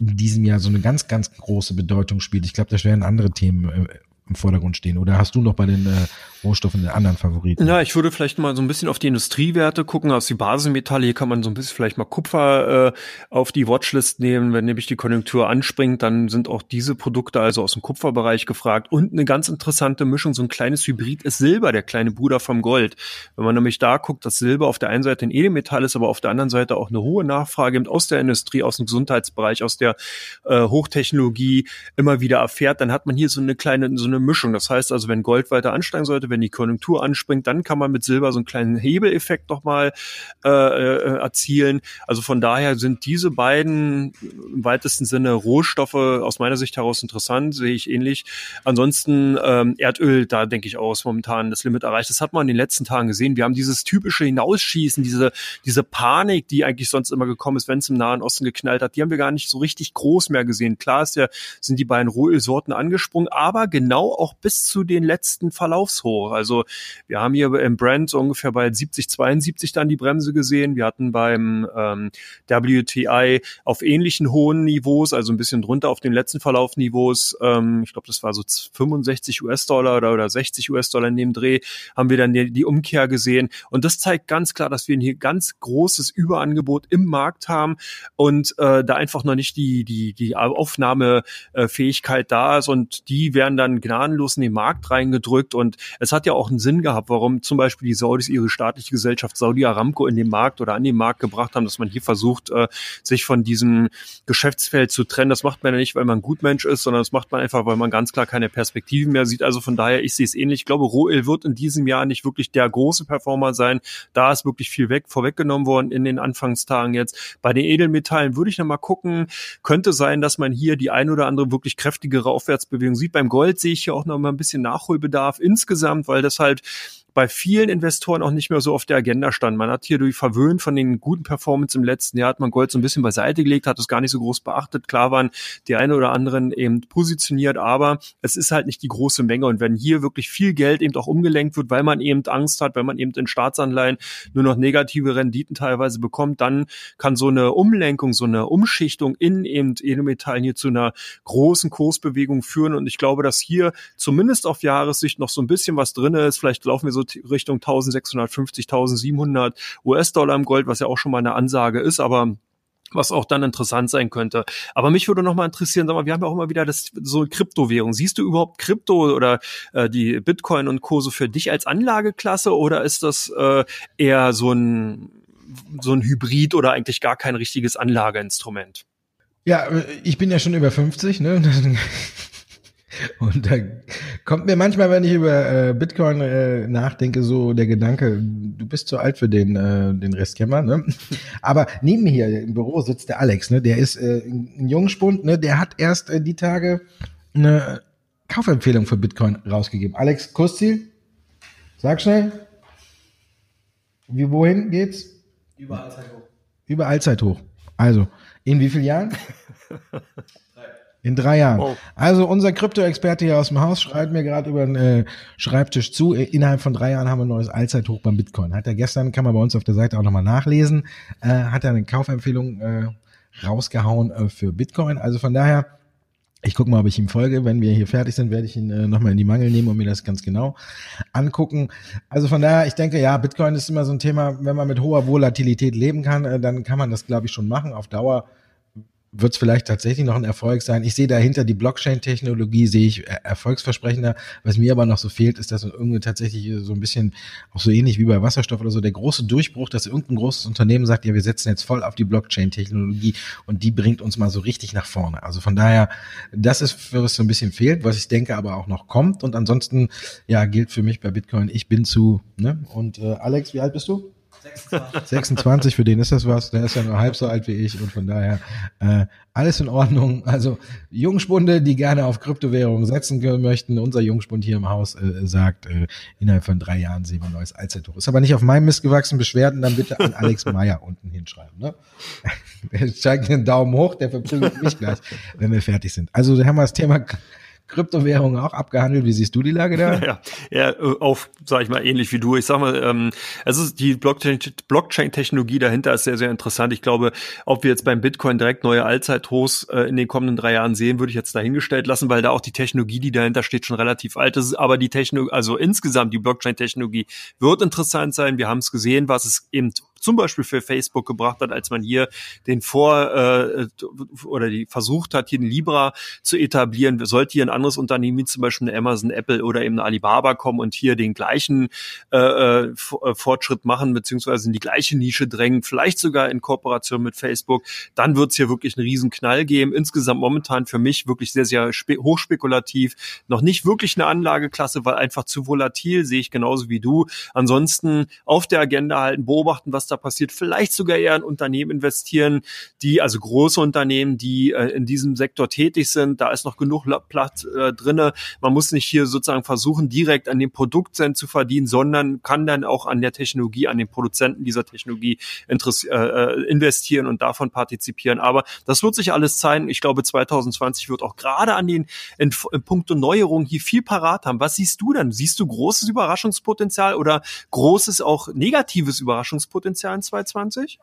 in diesem Jahr so eine ganz, ganz große Bedeutung spielt. Ich glaube, da werden andere Themen äh, im Vordergrund stehen. Oder hast du noch bei den äh, Rohstoffen den anderen Favoriten? Ja, ich würde vielleicht mal so ein bisschen auf die Industriewerte gucken, aus die Basismetalle. Hier kann man so ein bisschen vielleicht mal Kupfer äh, auf die Watchlist nehmen. Wenn nämlich die Konjunktur anspringt, dann sind auch diese Produkte also aus dem Kupferbereich gefragt. Und eine ganz interessante Mischung, so ein kleines Hybrid ist Silber, der kleine Bruder vom Gold. Wenn man nämlich da guckt, dass Silber auf der einen Seite ein Edelmetall ist, aber auf der anderen Seite auch eine hohe Nachfrage aus der Industrie, aus dem Gesundheitsbereich, aus der äh, Hochtechnologie immer wieder erfährt, dann hat man hier so eine kleine, so eine Mischung. Das heißt also, wenn Gold weiter ansteigen sollte, wenn die Konjunktur anspringt, dann kann man mit Silber so einen kleinen Hebeleffekt nochmal äh, äh, erzielen. Also von daher sind diese beiden im weitesten Sinne Rohstoffe aus meiner Sicht heraus interessant, sehe ich ähnlich. Ansonsten ähm, Erdöl, da denke ich auch, ist momentan das Limit erreicht. Das hat man in den letzten Tagen gesehen. Wir haben dieses typische Hinausschießen, diese, diese Panik, die eigentlich sonst immer gekommen ist, wenn es im Nahen Osten geknallt hat, die haben wir gar nicht so richtig groß mehr gesehen. Klar ist ja, sind die beiden Rohölsorten angesprungen, aber genau auch bis zu den letzten Verlaufshoch. Also wir haben hier im Brand so ungefähr bei 70, 72 dann die Bremse gesehen. Wir hatten beim ähm, WTI auf ähnlichen hohen Niveaus, also ein bisschen drunter auf den letzten Verlaufniveaus, ähm, ich glaube, das war so 65 US-Dollar oder, oder 60 US-Dollar in dem Dreh, haben wir dann die, die Umkehr gesehen. Und das zeigt ganz klar, dass wir hier ganz großes Überangebot im Markt haben und äh, da einfach noch nicht die, die, die Aufnahmefähigkeit da ist und die werden dann gnadenlos in den Markt reingedrückt und es hat ja auch einen Sinn gehabt, warum zum Beispiel die Saudis ihre staatliche Gesellschaft Saudi Aramco in den Markt oder an den Markt gebracht haben, dass man hier versucht, äh, sich von diesem Geschäftsfeld zu trennen. Das macht man ja nicht, weil man ein Gutmensch ist, sondern das macht man einfach, weil man ganz klar keine Perspektiven mehr sieht. Also von daher, ich sehe es ähnlich. Ich glaube, Rohöl wird in diesem Jahr nicht wirklich der große Performer sein. Da ist wirklich viel weg, vorweggenommen worden in den Anfangstagen jetzt. Bei den Edelmetallen würde ich noch mal gucken. Könnte sein, dass man hier die ein oder andere wirklich kräftigere Aufwärtsbewegung sieht. Beim Gold sehe ich hier auch noch mal ein bisschen Nachholbedarf insgesamt, weil das halt bei vielen Investoren auch nicht mehr so auf der Agenda stand. Man hat hier durch verwöhnt von den guten Performance im letzten Jahr, hat man Gold so ein bisschen beiseite gelegt, hat es gar nicht so groß beachtet. Klar waren die eine oder anderen eben positioniert, aber es ist halt nicht die große Menge. Und wenn hier wirklich viel Geld eben auch umgelenkt wird, weil man eben Angst hat, weil man eben in Staatsanleihen nur noch negative Renditen teilweise bekommt, dann kann so eine Umlenkung, so eine Umschichtung in eben Edelmetallen hier zu einer großen Kursbewegung führen. Und ich glaube, dass hier zumindest auf Jahressicht noch so ein bisschen was drin ist. Vielleicht laufen wir so Richtung 1650, 1700 US-Dollar im Gold, was ja auch schon mal eine Ansage ist, aber was auch dann interessant sein könnte. Aber mich würde noch mal interessieren, sag mal, wir haben ja auch immer wieder das so Kryptowährung. Siehst du überhaupt Krypto oder äh, die Bitcoin und so für dich als Anlageklasse oder ist das äh, eher so ein so ein Hybrid oder eigentlich gar kein richtiges Anlageinstrument? Ja, ich bin ja schon über 50, ne? Und da kommt mir manchmal, wenn ich über äh, Bitcoin äh, nachdenke, so der Gedanke, du bist zu alt für den, äh, den Restkämmer. Ne? Aber neben mir hier im Büro sitzt der Alex, ne? der ist äh, ein Jungspund, ne? der hat erst äh, die Tage eine Kaufempfehlung für Bitcoin rausgegeben. Alex, Kursziel? Sag schnell. Wie, wohin geht's? Über Allzeit hoch. Über Allzeit hoch. Also, in wie vielen Jahren? In drei Jahren. Oh. Also unser Krypto-Experte hier aus dem Haus schreibt mir gerade über den äh, Schreibtisch zu. Äh, innerhalb von drei Jahren haben wir ein neues Allzeithoch beim Bitcoin. Hat er gestern, kann man bei uns auf der Seite auch nochmal nachlesen, äh, hat er eine Kaufempfehlung äh, rausgehauen äh, für Bitcoin. Also von daher, ich gucke mal, ob ich ihm folge. Wenn wir hier fertig sind, werde ich ihn äh, nochmal in die Mangel nehmen und mir das ganz genau angucken. Also von daher, ich denke, ja, Bitcoin ist immer so ein Thema, wenn man mit hoher Volatilität leben kann, äh, dann kann man das, glaube ich, schon machen. Auf Dauer wird es vielleicht tatsächlich noch ein Erfolg sein. Ich sehe dahinter die Blockchain-Technologie, sehe ich äh, erfolgsversprechender. Was mir aber noch so fehlt, ist, dass irgendwie tatsächlich so ein bisschen, auch so ähnlich wie bei Wasserstoff oder so, der große Durchbruch, dass irgendein großes Unternehmen sagt, ja, wir setzen jetzt voll auf die Blockchain-Technologie und die bringt uns mal so richtig nach vorne. Also von daher, das ist, was so ein bisschen fehlt, was ich denke aber auch noch kommt. Und ansonsten, ja, gilt für mich bei Bitcoin, ich bin zu, ne? Und äh, Alex, wie alt bist du? 26. 26, für den ist das was. Der ist ja nur halb so alt wie ich und von daher äh, alles in Ordnung. Also Jungspunde, die gerne auf Kryptowährungen setzen möchten. Unser Jungspund hier im Haus äh, sagt, äh, innerhalb von drei Jahren sehen wir ein neues Allzeithoch. Ist aber nicht auf meinem Mist gewachsen. Beschwerden dann bitte an Alex Meyer unten hinschreiben. Ne? Er zeigt den Daumen hoch, der verprügelt mich gleich, wenn wir fertig sind. Also haben wir das Thema Kryptowährungen auch abgehandelt. Wie siehst du die Lage da? Ja, ja auf, sag ich mal, ähnlich wie du. Ich sag mal, ähm, also die Blockchain-Technologie dahinter ist sehr, sehr interessant. Ich glaube, ob wir jetzt beim Bitcoin direkt neue Allzeithochs äh, in den kommenden drei Jahren sehen, würde ich jetzt dahingestellt lassen, weil da auch die Technologie, die dahinter steht, schon relativ alt ist. Aber die Technologie, also insgesamt die Blockchain-Technologie wird interessant sein. Wir haben es gesehen, was es eben zum Beispiel für Facebook gebracht hat, als man hier den Vor äh, oder die versucht hat, hier den Libra zu etablieren. Sollte hier ein anderes Unternehmen wie zum Beispiel eine Amazon, Apple oder eben eine Alibaba kommen und hier den gleichen äh, äh, Fortschritt machen, beziehungsweise in die gleiche Nische drängen, vielleicht sogar in Kooperation mit Facebook, dann wird es hier wirklich einen riesen Knall geben. Insgesamt momentan für mich wirklich sehr, sehr hochspekulativ. Noch nicht wirklich eine Anlageklasse, weil einfach zu volatil, sehe ich genauso wie du. Ansonsten auf der Agenda halten, beobachten, was da da passiert, vielleicht sogar eher in Unternehmen investieren, die, also große Unternehmen, die äh, in diesem Sektor tätig sind. Da ist noch genug Platz äh, drinne. Man muss nicht hier sozusagen versuchen, direkt an dem Produkt zu verdienen, sondern kann dann auch an der Technologie, an den Produzenten dieser Technologie äh, äh, investieren und davon partizipieren. Aber das wird sich alles zeigen. Ich glaube, 2020 wird auch gerade an den in, in puncto Neuerungen hier viel parat haben. Was siehst du denn? Siehst du großes Überraschungspotenzial oder großes auch negatives Überraschungspotenzial? Jahr in 2020?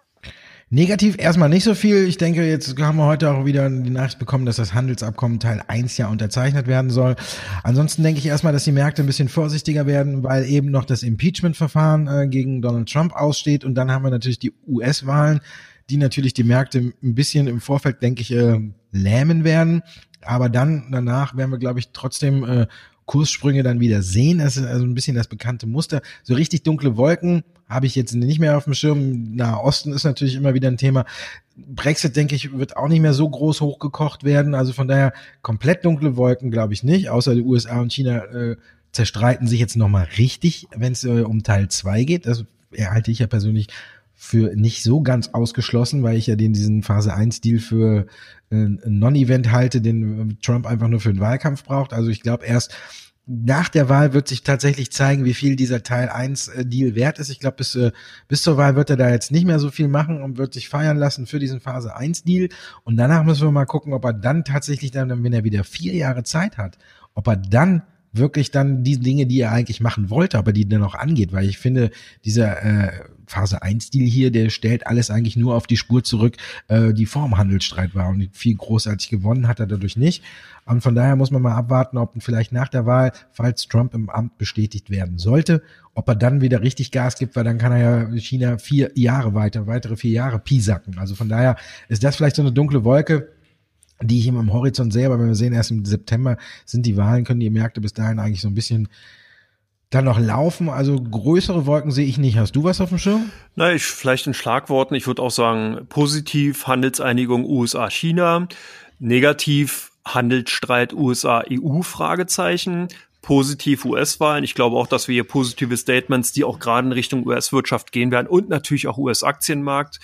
Negativ erstmal nicht so viel. Ich denke, jetzt haben wir heute auch wieder die Nachricht bekommen, dass das Handelsabkommen Teil 1 ja unterzeichnet werden soll. Ansonsten denke ich erstmal, dass die Märkte ein bisschen vorsichtiger werden, weil eben noch das Impeachment-Verfahren äh, gegen Donald Trump aussteht. Und dann haben wir natürlich die US-Wahlen, die natürlich die Märkte ein bisschen im Vorfeld, denke ich, äh, lähmen werden. Aber dann danach werden wir, glaube ich, trotzdem äh, Kurssprünge dann wieder sehen. Das ist also ein bisschen das bekannte Muster. So richtig dunkle Wolken habe ich jetzt nicht mehr auf dem Schirm. Nahe Osten ist natürlich immer wieder ein Thema. Brexit, denke ich, wird auch nicht mehr so groß hochgekocht werden. Also von daher komplett dunkle Wolken glaube ich nicht, außer die USA und China äh, zerstreiten sich jetzt nochmal richtig, wenn es äh, um Teil zwei geht. Das halte ich ja persönlich für nicht so ganz ausgeschlossen, weil ich ja den diesen Phase 1 Deal für äh, Non-Event halte, den Trump einfach nur für den Wahlkampf braucht. Also ich glaube erst nach der Wahl wird sich tatsächlich zeigen, wie viel dieser Teil 1 äh, Deal wert ist. Ich glaube, bis, äh, bis zur Wahl wird er da jetzt nicht mehr so viel machen und wird sich feiern lassen für diesen Phase 1 Deal. Und danach müssen wir mal gucken, ob er dann tatsächlich dann, wenn er wieder vier Jahre Zeit hat, ob er dann wirklich dann die Dinge, die er eigentlich machen wollte, aber die dann auch angeht, weil ich finde, dieser äh, Phase 1-Stil hier, der stellt alles eigentlich nur auf die Spur zurück, äh, die vor dem Handelsstreit war und viel großartig gewonnen hat er dadurch nicht. Und von daher muss man mal abwarten, ob vielleicht nach der Wahl, falls Trump im Amt bestätigt werden sollte, ob er dann wieder richtig Gas gibt, weil dann kann er ja China vier Jahre weiter, weitere vier Jahre piesacken. Also von daher ist das vielleicht so eine dunkle Wolke, die ich ihm am Horizont sehe, aber wenn wir sehen, erst im September sind die Wahlen, können die Märkte bis dahin eigentlich so ein bisschen dann noch laufen. Also größere Wolken sehe ich nicht. Hast du was auf dem Schirm? Na, ich vielleicht in Schlagworten. Ich würde auch sagen, positiv Handelseinigung USA-China, negativ Handelsstreit USA-EU Fragezeichen, positiv US-Wahlen. Ich glaube auch, dass wir hier positive Statements, die auch gerade in Richtung US-Wirtschaft gehen werden und natürlich auch US-Aktienmarkt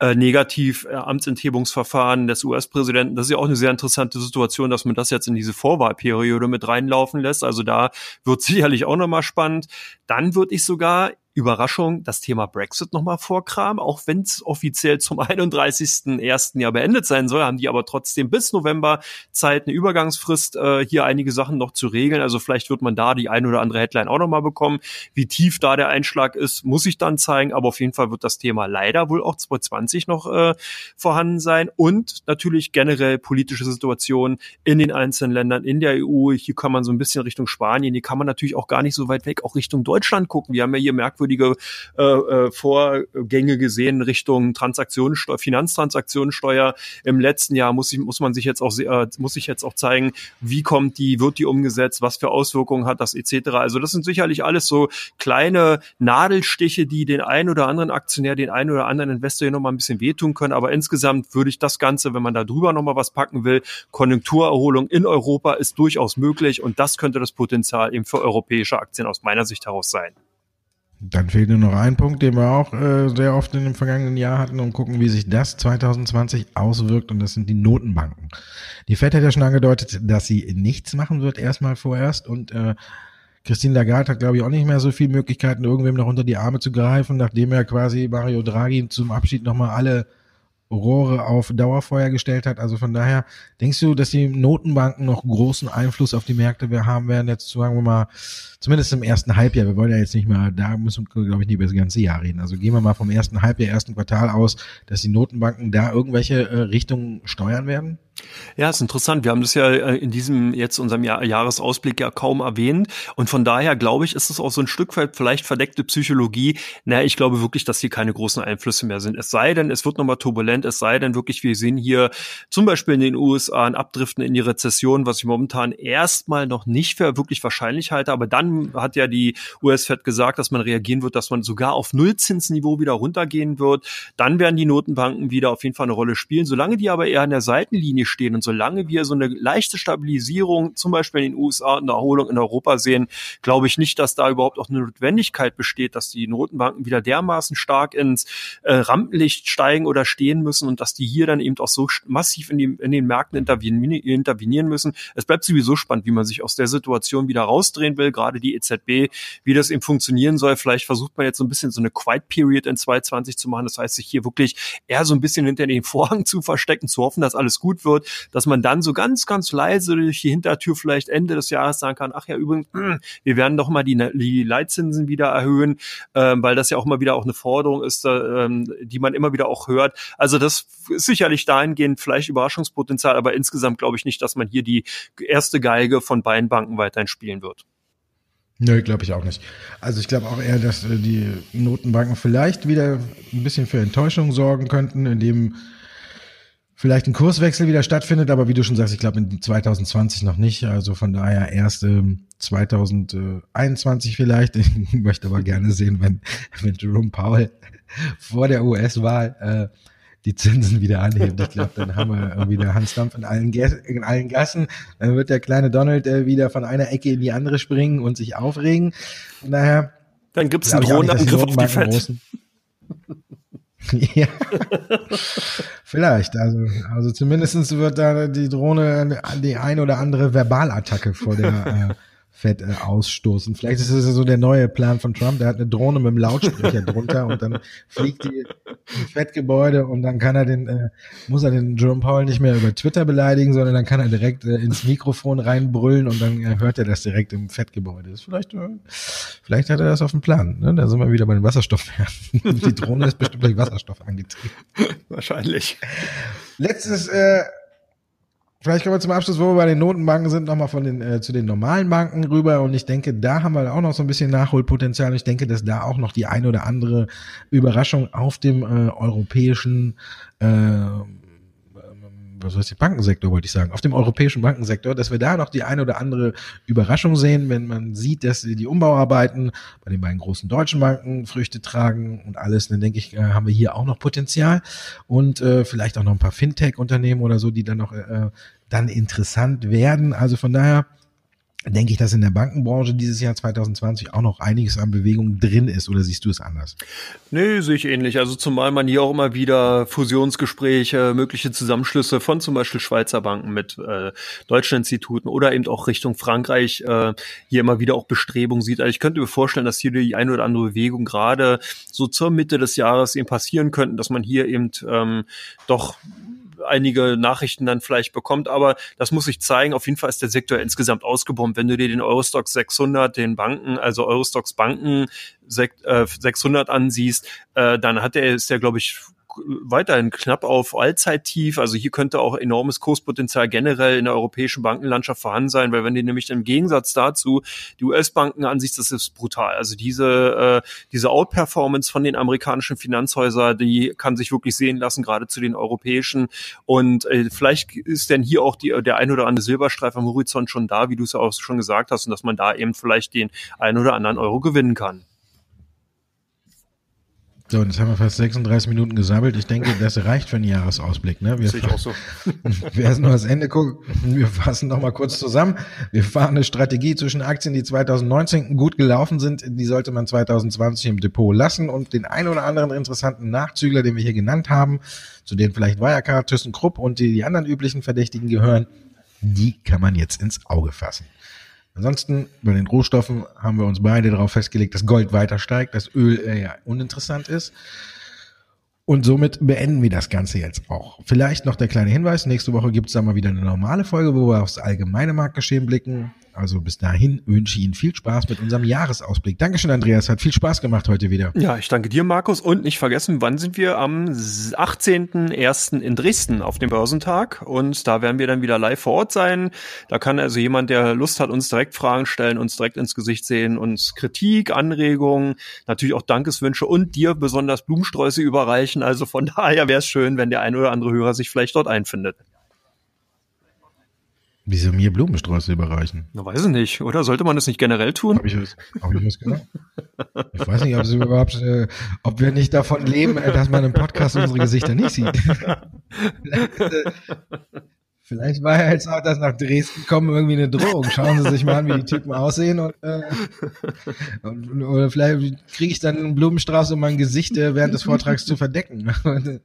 äh, negativ äh, Amtsenthebungsverfahren des US-Präsidenten. Das ist ja auch eine sehr interessante Situation, dass man das jetzt in diese Vorwahlperiode mit reinlaufen lässt. Also da wird sicherlich auch nochmal spannend. Dann würde ich sogar Überraschung, das Thema Brexit nochmal vorkram, auch wenn es offiziell zum 31.01. ja beendet sein soll, haben die aber trotzdem bis November Zeit, eine Übergangsfrist, äh, hier einige Sachen noch zu regeln. Also vielleicht wird man da die ein oder andere Headline auch nochmal bekommen. Wie tief da der Einschlag ist, muss ich dann zeigen, aber auf jeden Fall wird das Thema leider wohl auch 2020 noch äh, vorhanden sein und natürlich generell politische Situationen in den einzelnen Ländern, in der EU. Hier kann man so ein bisschen Richtung Spanien, hier kann man natürlich auch gar nicht so weit weg, auch Richtung Deutschland gucken. Wir haben ja hier merkwürdig merkwürdige äh, äh, Vorgänge gesehen Richtung Transaktionssteuer, Finanztransaktionssteuer. Im letzten Jahr muss, ich, muss man sich jetzt auch äh, muss ich jetzt auch zeigen, wie kommt die, wird die umgesetzt, was für Auswirkungen hat das etc. Also das sind sicherlich alles so kleine Nadelstiche, die den einen oder anderen Aktionär, den einen oder anderen Investor hier nochmal ein bisschen wehtun können. Aber insgesamt würde ich das Ganze, wenn man da drüber nochmal was packen will, Konjunkturerholung in Europa ist durchaus möglich und das könnte das Potenzial eben für europäische Aktien aus meiner Sicht heraus sein. Dann fehlt nur noch ein Punkt, den wir auch äh, sehr oft in dem vergangenen Jahr hatten und gucken, wie sich das 2020 auswirkt und das sind die Notenbanken. Die Fed hat ja schon angedeutet, dass sie nichts machen wird, erstmal vorerst und äh, Christine Lagarde hat, glaube ich, auch nicht mehr so viele Möglichkeiten, irgendwem noch unter die Arme zu greifen, nachdem er quasi Mario Draghi zum Abschied nochmal alle Rohre auf Dauerfeuer gestellt hat. Also von daher, denkst du, dass die Notenbanken noch großen Einfluss auf die Märkte haben werden, jetzt sagen wir mal, zumindest im ersten Halbjahr, wir wollen ja jetzt nicht mehr, da müssen wir, glaube ich, nicht über das ganze Jahr reden. Also gehen wir mal vom ersten Halbjahr, ersten Quartal aus, dass die Notenbanken da irgendwelche äh, Richtungen steuern werden? Ja, ist interessant. Wir haben das ja äh, in diesem jetzt unserem Jahr Jahresausblick ja kaum erwähnt. Und von daher glaube ich, ist es auch so ein Stück weit vielleicht verdeckte Psychologie. Naja, ich glaube wirklich, dass hier keine großen Einflüsse mehr sind. Es sei denn, es wird nochmal turbulent. Es sei denn wirklich, wir sehen hier zum Beispiel in den USA ein Abdriften in die Rezession, was ich momentan erstmal noch nicht für wirklich wahrscheinlich halte. Aber dann hat ja die US-Fed gesagt, dass man reagieren wird, dass man sogar auf Nullzinsniveau wieder runtergehen wird. Dann werden die Notenbanken wieder auf jeden Fall eine Rolle spielen. Solange die aber eher an der Seitenlinie stehen und solange wir so eine leichte Stabilisierung, zum Beispiel in den USA eine Erholung in Europa sehen, glaube ich nicht, dass da überhaupt auch eine Notwendigkeit besteht, dass die Notenbanken wieder dermaßen stark ins äh, Rampenlicht steigen oder stehen müssen und dass die hier dann eben auch so massiv in, die, in den Märkten intervenieren müssen. Es bleibt sowieso spannend, wie man sich aus der Situation wieder rausdrehen will, gerade die EZB, wie das eben funktionieren soll. Vielleicht versucht man jetzt so ein bisschen so eine Quiet Period in 2020 zu machen. Das heißt, sich hier wirklich eher so ein bisschen hinter den Vorhang zu verstecken, zu hoffen, dass alles gut wird wird, dass man dann so ganz, ganz leise durch die Hintertür vielleicht Ende des Jahres sagen kann, ach ja, übrigens, hm, wir werden doch mal die, die Leitzinsen wieder erhöhen, ähm, weil das ja auch immer wieder auch eine Forderung ist, ähm, die man immer wieder auch hört. Also das ist sicherlich dahingehend vielleicht Überraschungspotenzial, aber insgesamt glaube ich nicht, dass man hier die erste Geige von beiden Banken weiterhin spielen wird. Nö, glaube ich auch nicht. Also ich glaube auch eher, dass äh, die Notenbanken vielleicht wieder ein bisschen für Enttäuschung sorgen könnten, indem vielleicht ein Kurswechsel wieder stattfindet, aber wie du schon sagst, ich glaube in 2020 noch nicht. Also von daher erst ähm, 2021 vielleicht. Ich möchte aber gerne sehen, wenn, wenn Jerome Powell vor der US-Wahl äh, die Zinsen wieder anhebt. Ich glaube, dann haben wir wieder Hans Dampf in allen, in allen Gassen. Dann wird der kleine Donald äh, wieder von einer Ecke in die andere springen und sich aufregen. Von daher. Dann gibt es einen Drohnenangriff auf die Fett. ja. Vielleicht. Also, also zumindestens wird da die Drohne die ein oder andere Verbalattacke vor der äh, Fett äh, ausstoßen. Vielleicht ist es so der neue Plan von Trump. Der hat eine Drohne mit einem Lautsprecher drunter und dann fliegt die im Fettgebäude und dann kann er den, äh, muss er den Jerome Powell nicht mehr über Twitter beleidigen, sondern dann kann er direkt äh, ins Mikrofon reinbrüllen und dann äh, hört er das direkt im Fettgebäude. Das ist vielleicht, äh, vielleicht hat er das auf dem Plan. Ne? Da sind wir wieder bei den Wasserstoffwerten. die Drohne ist bestimmt durch Wasserstoff angetrieben. Wahrscheinlich. Letztes äh, Vielleicht kommen wir zum Abschluss, wo wir bei den Notenbanken sind, nochmal von den, äh, zu den normalen Banken rüber. Und ich denke, da haben wir auch noch so ein bisschen Nachholpotenzial. Ich denke, dass da auch noch die eine oder andere Überraschung auf dem äh, europäischen äh, was heißt die Bankensektor, wollte ich sagen, auf dem europäischen Bankensektor, dass wir da noch die eine oder andere Überraschung sehen, wenn man sieht, dass die Umbauarbeiten bei den beiden großen deutschen Banken Früchte tragen und alles, dann denke ich, äh, haben wir hier auch noch Potenzial und äh, vielleicht auch noch ein paar Fintech-Unternehmen oder so, die dann noch äh, dann interessant werden. Also von daher, denke ich, dass in der Bankenbranche dieses Jahr 2020 auch noch einiges an Bewegung drin ist. Oder siehst du es anders? Nee, sehe ich ähnlich. Also zumal man hier auch immer wieder Fusionsgespräche, mögliche Zusammenschlüsse von zum Beispiel Schweizer Banken mit äh, deutschen Instituten oder eben auch Richtung Frankreich äh, hier immer wieder auch Bestrebungen sieht. Also ich könnte mir vorstellen, dass hier die eine oder andere Bewegung gerade so zur Mitte des Jahres eben passieren könnten, dass man hier eben ähm, doch einige Nachrichten dann vielleicht bekommt, aber das muss sich zeigen. Auf jeden Fall ist der Sektor insgesamt ausgebombt. Wenn du dir den Eurostox 600, den Banken, also Eurostox Banken 600 äh, ansiehst, äh, dann hat er, ist der, glaube ich, weiterhin knapp auf Allzeittief. Also hier könnte auch enormes Kurspotenzial generell in der europäischen Bankenlandschaft vorhanden sein, weil wenn du nämlich im Gegensatz dazu die US-Banken ansiehst, das ist brutal. Also diese, äh, diese Outperformance von den amerikanischen Finanzhäusern, die kann sich wirklich sehen lassen, gerade zu den europäischen. Und äh, vielleicht ist denn hier auch die, der ein oder andere Silberstreif am Horizont schon da, wie du es auch schon gesagt hast, und dass man da eben vielleicht den ein oder anderen Euro gewinnen kann. So, und jetzt haben wir fast 36 Minuten gesammelt. Ich denke, das reicht für einen Jahresausblick. Ne? Wir Sehe ich auch so. wir erst noch das Ende gucken. Wir fassen noch mal kurz zusammen. Wir fahren eine Strategie zwischen Aktien, die 2019 gut gelaufen sind. Die sollte man 2020 im Depot lassen und den ein oder anderen interessanten Nachzügler, den wir hier genannt haben, zu denen vielleicht Wirecard, ThyssenKrupp und die, die anderen üblichen Verdächtigen gehören, die kann man jetzt ins Auge fassen. Ansonsten bei den Rohstoffen haben wir uns beide darauf festgelegt, dass Gold weiter steigt, dass Öl äh, ja uninteressant ist. Und somit beenden wir das Ganze jetzt auch. Vielleicht noch der kleine Hinweis, nächste Woche gibt es dann mal wieder eine normale Folge, wo wir aufs allgemeine Marktgeschehen blicken. Also bis dahin wünsche ich Ihnen viel Spaß mit unserem Jahresausblick. Dankeschön, Andreas. Hat viel Spaß gemacht heute wieder. Ja, ich danke dir, Markus. Und nicht vergessen, wann sind wir? Am 18.01. in Dresden auf dem Börsentag. Und da werden wir dann wieder live vor Ort sein. Da kann also jemand, der Lust hat, uns direkt Fragen stellen, uns direkt ins Gesicht sehen, uns Kritik, Anregungen, natürlich auch Dankeswünsche und dir besonders Blumensträuße überreichen. Also von daher wäre es schön, wenn der ein oder andere Hörer sich vielleicht dort einfindet. Wieso mir Blumensträuße überreichen? Na, weiß ich nicht, oder? Sollte man das nicht generell tun? Hab ich, hab ich was? Ich weiß nicht, ob, es überhaupt, äh, ob wir nicht davon leben, äh, dass man im Podcast unsere Gesichter nicht sieht. vielleicht, äh, vielleicht war ja jetzt auch das nach Dresden kommen irgendwie eine Drohung. Schauen Sie sich mal an, wie die Typen aussehen und, äh, und oder vielleicht kriege ich dann einen Blumenstrauß, um mein Gesicht äh, während des Vortrags zu verdecken.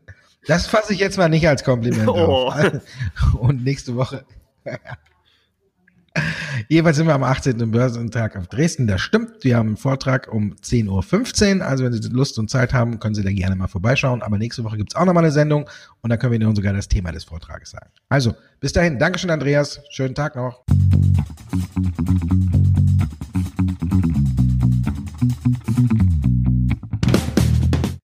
Das fasse ich jetzt mal nicht als Kompliment oh. auf. Und nächste Woche Jeweils sind wir am 18. Börsentag auf Dresden. Das stimmt. Wir haben einen Vortrag um 10.15 Uhr. Also wenn Sie Lust und Zeit haben, können Sie da gerne mal vorbeischauen. Aber nächste Woche gibt es auch nochmal eine Sendung und da können wir Ihnen sogar das Thema des Vortrages sagen. Also, bis dahin. Dankeschön, Andreas. Schönen Tag noch.